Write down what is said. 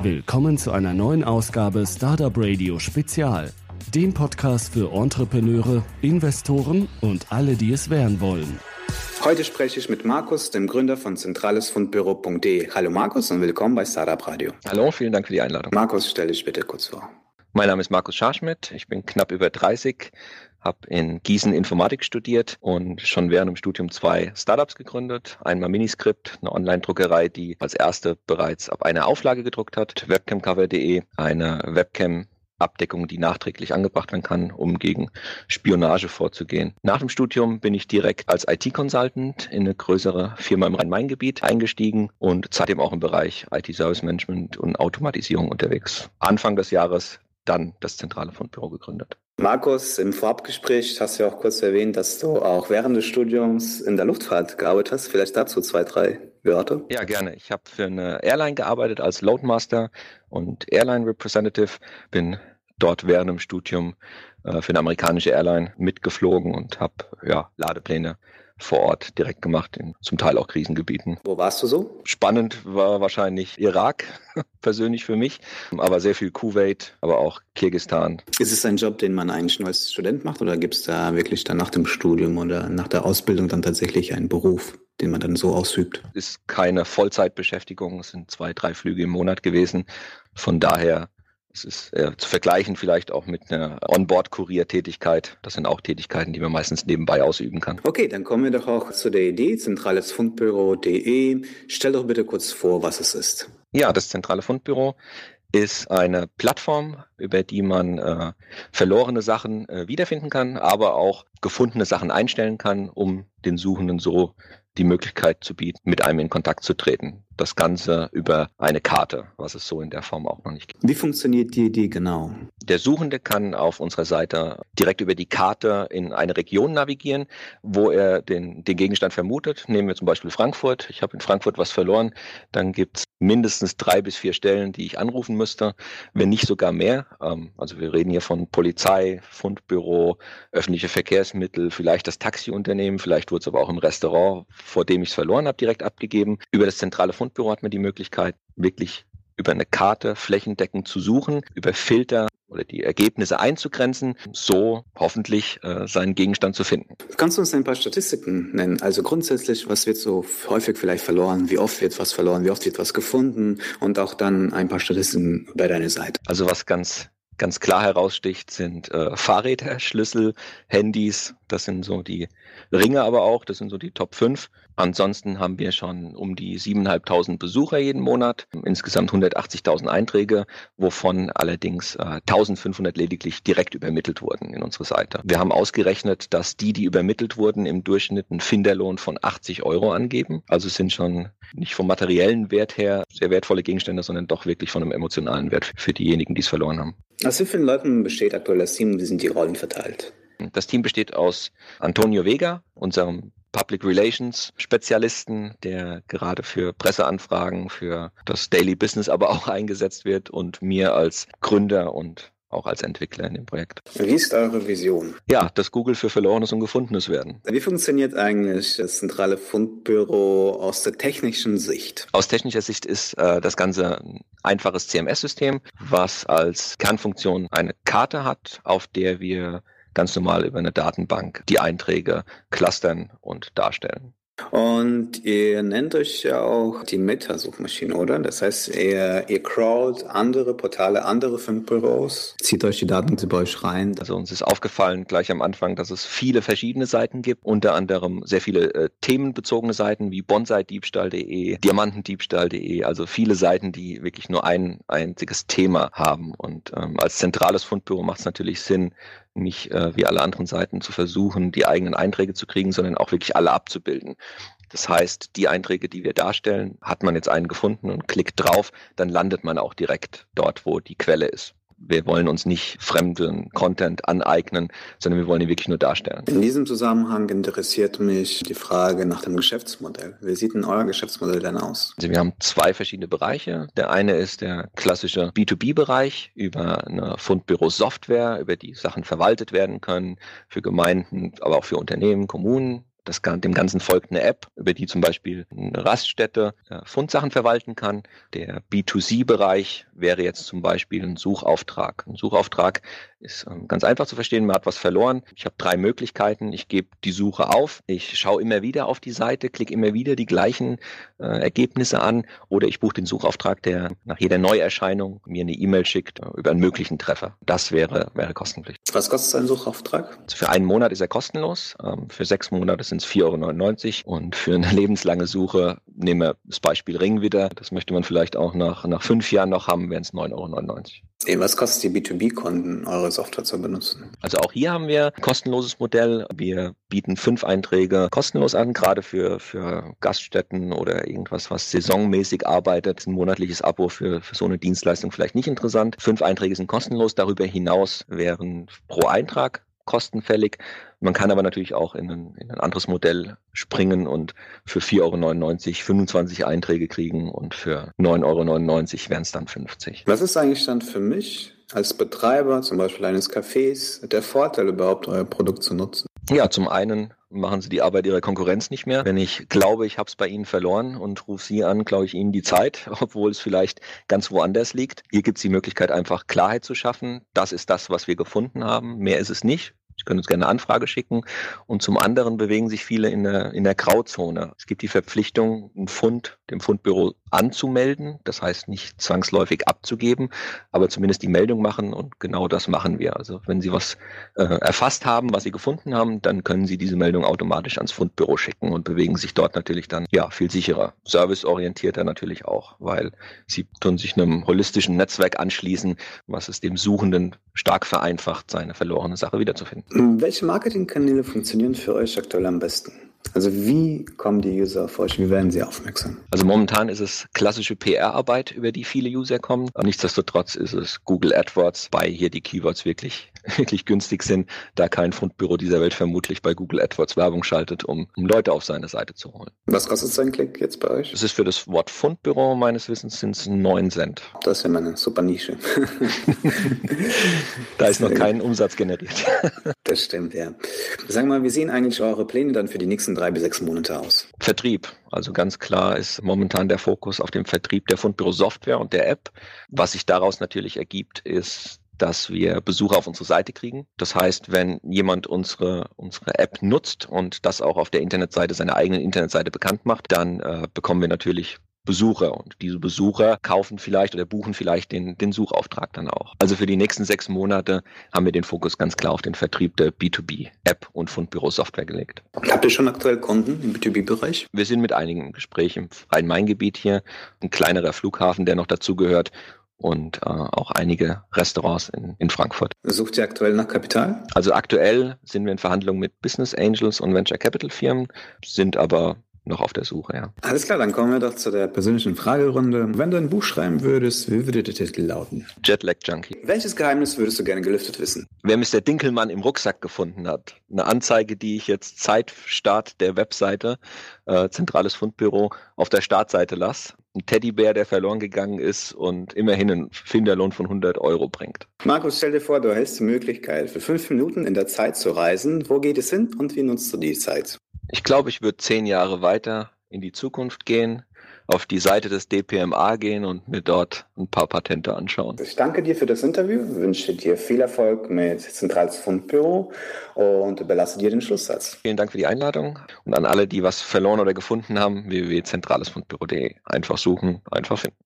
Willkommen zu einer neuen Ausgabe Startup Radio Spezial, dem Podcast für Entrepreneure, Investoren und alle, die es werden wollen. Heute spreche ich mit Markus, dem Gründer von zentralesfundbüro.de. Hallo Markus und willkommen bei Startup Radio. Hallo, vielen Dank für die Einladung. Markus, stell dich bitte kurz vor. Mein Name ist Markus Scharschmidt, ich bin knapp über 30, habe in Gießen Informatik studiert und schon während dem Studium zwei Startups gegründet. Einmal Miniscript, eine Online-Druckerei, die als erste bereits ab einer Auflage gedruckt hat, webcamcover.de, eine Webcam Abdeckung, die nachträglich angebracht werden kann, um gegen Spionage vorzugehen. Nach dem Studium bin ich direkt als IT-Consultant in eine größere Firma im Rhein-Main-Gebiet eingestiegen und seitdem auch im Bereich IT-Service Management und Automatisierung unterwegs. Anfang des Jahres dann das zentrale Fundbüro gegründet. Markus, im Vorabgespräch hast du ja auch kurz erwähnt, dass du auch während des Studiums in der Luftfahrt gearbeitet hast. Vielleicht dazu zwei, drei Wörter. Ja, gerne. Ich habe für eine Airline gearbeitet als Loadmaster und Airline Representative. Bin dort während dem Studium äh, für eine amerikanische Airline mitgeflogen und habe ja, Ladepläne vor Ort direkt gemacht, in zum Teil auch Krisengebieten. Wo warst du so? Spannend war wahrscheinlich Irak, persönlich für mich, aber sehr viel Kuwait, aber auch Kirgistan. Ist es ein Job, den man eigentlich nur als Student macht oder gibt es da wirklich dann nach dem Studium oder nach der Ausbildung dann tatsächlich einen Beruf? den man dann so ausübt. Ist keine Vollzeitbeschäftigung, es sind zwei, drei Flüge im Monat gewesen. Von daher es ist äh, zu vergleichen vielleicht auch mit einer Onboard-Kurier-Tätigkeit. Das sind auch Tätigkeiten, die man meistens nebenbei ausüben kann. Okay, dann kommen wir doch auch zu der Idee, zentralesfundbüro.de. Stell doch bitte kurz vor, was es ist. Ja, das zentrale Fundbüro ist eine Plattform, über die man äh, verlorene Sachen äh, wiederfinden kann, aber auch gefundene Sachen einstellen kann, um den Suchenden so die Möglichkeit zu bieten, mit einem in Kontakt zu treten. Das Ganze über eine Karte, was es so in der Form auch noch nicht gibt. Wie funktioniert die Idee genau? Der Suchende kann auf unserer Seite direkt über die Karte in eine Region navigieren, wo er den, den Gegenstand vermutet. Nehmen wir zum Beispiel Frankfurt. Ich habe in Frankfurt was verloren. Dann gibt es mindestens drei bis vier Stellen, die ich anrufen müsste, wenn nicht sogar mehr. Ähm, also wir reden hier von Polizei, Fundbüro, öffentliche Verkehrsmittel, vielleicht das Taxiunternehmen, vielleicht wurde es aber auch im Restaurant vor dem ich es verloren habe, direkt abgegeben. Über das zentrale Fundbüro hat man die Möglichkeit, wirklich über eine Karte flächendeckend zu suchen, über Filter oder die Ergebnisse einzugrenzen, so hoffentlich äh, seinen Gegenstand zu finden. Kannst du uns ein paar Statistiken nennen? Also grundsätzlich, was wird so häufig vielleicht verloren? Wie oft wird was verloren? Wie oft wird was gefunden? Und auch dann ein paar Statistiken bei deiner Seite. Also was ganz ganz klar heraussticht, sind äh, Fahrräder, Schlüssel, Handys. Das sind so die Ringe aber auch, das sind so die Top 5. Ansonsten haben wir schon um die 7.500 Besucher jeden Monat, insgesamt 180.000 Einträge, wovon allerdings äh, 1.500 lediglich direkt übermittelt wurden in unsere Seite. Wir haben ausgerechnet, dass die, die übermittelt wurden, im Durchschnitt einen Finderlohn von 80 Euro angeben. Also es sind schon nicht vom materiellen Wert her sehr wertvolle Gegenstände, sondern doch wirklich von einem emotionalen Wert für diejenigen, die es verloren haben. Aus wie vielen Leuten besteht aktuell das Team? Wie sind die Rollen verteilt? Das Team besteht aus Antonio Vega, unserem Public Relations Spezialisten, der gerade für Presseanfragen, für das Daily Business aber auch eingesetzt wird und mir als Gründer und auch als Entwickler in dem Projekt. Wie ist eure Vision? Ja, dass Google für Verlorenes und Gefundenes werden. Wie funktioniert eigentlich das zentrale Fundbüro aus der technischen Sicht? Aus technischer Sicht ist äh, das Ganze ein einfaches CMS-System, was als Kernfunktion eine Karte hat, auf der wir ganz normal über eine Datenbank die Einträge clustern und darstellen. Und ihr nennt euch ja auch die Meta-Suchmaschine, oder? Das heißt, ihr, ihr crawlt andere Portale, andere Fundbüros, zieht euch die Daten bei euch rein. Also uns ist aufgefallen gleich am Anfang, dass es viele verschiedene Seiten gibt, unter anderem sehr viele äh, themenbezogene Seiten wie bonsai-diebstahl.de, diamantendiebstahl.de, also viele Seiten, die wirklich nur ein einziges Thema haben. Und ähm, als zentrales Fundbüro macht es natürlich Sinn, nicht äh, wie alle anderen Seiten zu versuchen, die eigenen Einträge zu kriegen, sondern auch wirklich alle abzubilden. Das heißt, die Einträge, die wir darstellen, hat man jetzt einen gefunden und klickt drauf, dann landet man auch direkt dort, wo die Quelle ist wir wollen uns nicht fremden Content aneignen, sondern wir wollen ihn wirklich nur darstellen. In diesem Zusammenhang interessiert mich die Frage nach dem Geschäftsmodell. Wie sieht denn euer Geschäftsmodell denn aus? Also wir haben zwei verschiedene Bereiche. Der eine ist der klassische B2B-Bereich über eine Fundbüro-Software, über die Sachen verwaltet werden können für Gemeinden, aber auch für Unternehmen, Kommunen Das, dem Ganzen folgt eine App, über die zum Beispiel eine Raststätte äh, Fundsachen verwalten kann. Der B2C-Bereich wäre jetzt zum Beispiel ein Suchauftrag. Ein Suchauftrag ist ähm, ganz einfach zu verstehen, man hat was verloren. Ich habe drei Möglichkeiten. Ich gebe die Suche auf, ich schaue immer wieder auf die Seite, klicke immer wieder die gleichen äh, Ergebnisse an oder ich buche den Suchauftrag, der nach jeder Neuerscheinung mir eine E-Mail schickt äh, über einen möglichen Treffer. Das wäre, wäre kostenpflichtig. Was kostet ein Suchauftrag? Also für einen Monat ist er kostenlos, ähm, für sechs Monate sind es 4,99 Euro und für eine lebenslange Suche, nehmen wir das Beispiel Ring wieder, das möchte man vielleicht auch nach, nach fünf Jahren noch haben, wären es 9,99 Euro. Was kostet die B2B-Kunden, eure Software zu benutzen? Also auch hier haben wir ein kostenloses Modell. Wir bieten fünf Einträge kostenlos an, gerade für, für Gaststätten oder irgendwas, was saisonmäßig arbeitet. Ein monatliches Abo für, für so eine Dienstleistung vielleicht nicht interessant. Fünf Einträge sind kostenlos. Darüber hinaus wären pro Eintrag kostenfällig. Man kann aber natürlich auch in ein, in ein anderes Modell springen und für 4,99 Euro 25 Einträge kriegen und für 9,99 Euro wären es dann 50. Was ist eigentlich dann für mich als Betreiber, zum Beispiel eines Cafés, der Vorteil überhaupt, euer Produkt zu nutzen? Ja, zum einen machen sie die Arbeit ihrer Konkurrenz nicht mehr. Wenn ich glaube, ich habe es bei ihnen verloren und rufe sie an, glaube ich ihnen die Zeit, obwohl es vielleicht ganz woanders liegt. Hier gibt es die Möglichkeit, einfach Klarheit zu schaffen. Das ist das, was wir gefunden haben. Mehr ist es nicht. Sie können uns gerne eine Anfrage schicken. Und zum anderen bewegen sich viele in der, in der Grauzone. Es gibt die Verpflichtung, einen Fund dem Fundbüro anzumelden. Das heißt nicht zwangsläufig abzugeben, aber zumindest die Meldung machen und genau das machen wir. Also wenn Sie was äh, erfasst haben, was Sie gefunden haben, dann können Sie diese Meldung automatisch ans Fundbüro schicken und bewegen sich dort natürlich dann ja viel sicherer. Serviceorientierter natürlich auch, weil Sie tun sich einem holistischen Netzwerk anschließen, was es dem Suchenden stark vereinfacht, seine verlorene Sache wiederzufinden. Welche Marketingkanäle funktionieren für euch aktuell am besten? Also wie kommen die User auf euch? Wie werden sie aufmerksam? Also momentan ist es klassische PR-Arbeit, über die viele User kommen. Nichtsdestotrotz ist es Google AdWords, bei hier die Keywords wirklich wirklich günstig sind, da kein Fundbüro dieser Welt vermutlich bei Google AdWords Werbung schaltet, um, um Leute auf seine Seite zu holen. Was kostet sein Klick jetzt bei euch? Das ist für das Wort Fundbüro meines Wissens sind es 9 Cent. Das ist ja meine super Nische. da ist noch kein Umsatz generiert. das stimmt, ja. Sagen wir mal, wie sehen eigentlich eure Pläne dann für die nächsten drei bis sechs Monate aus? Vertrieb. Also ganz klar ist momentan der Fokus auf dem Vertrieb der Fundbüro Software und der App. Was sich daraus natürlich ergibt, ist dass wir Besucher auf unsere Seite kriegen. Das heißt, wenn jemand unsere, unsere App nutzt und das auch auf der Internetseite, seiner eigenen Internetseite bekannt macht, dann äh, bekommen wir natürlich Besucher und diese Besucher kaufen vielleicht oder buchen vielleicht den, den Suchauftrag dann auch. Also für die nächsten sechs Monate haben wir den Fokus ganz klar auf den Vertrieb der B2B-App und Fundbüro-Software gelegt. Habt ihr schon aktuell Kunden im B2B-Bereich? Wir sind mit einigen im Gespräch im Rhein-Main-Gebiet hier, ein kleinerer Flughafen, der noch dazugehört und äh, auch einige Restaurants in, in Frankfurt. Sucht ihr aktuell nach Kapital? Also aktuell sind wir in Verhandlungen mit Business Angels und Venture Capital Firmen, sind aber noch auf der Suche, ja. Alles klar, dann kommen wir doch zu der persönlichen Fragerunde. Wenn du ein Buch schreiben würdest, wie würde der Titel lauten? Jetlag Junkie. Welches Geheimnis würdest du gerne gelüftet wissen? Wer Mr. Dinkelmann im Rucksack gefunden hat. Eine Anzeige, die ich jetzt Zeit Start der Webseite, äh, Zentrales Fundbüro, auf der Startseite lasse ein Teddybär, der verloren gegangen ist und immerhin einen Finderlohn von 100 Euro bringt. Markus, stell dir vor, du hältst die Möglichkeit, für fünf Minuten in der Zeit zu reisen. Wo geht es hin und wie nutzt du die Zeit? Ich glaube, ich würde zehn Jahre weiter in die Zukunft gehen, auf die Seite des DPMA gehen und mir dort ein paar Patente anschauen. Ich danke dir für das Interview, wünsche dir viel Erfolg mit Zentrales Fundbüro und überlasse dir den Schlusssatz. Vielen Dank für die Einladung und an alle, die was verloren oder gefunden haben, www.zentralesfundbüro.de. Einfach suchen, einfach finden.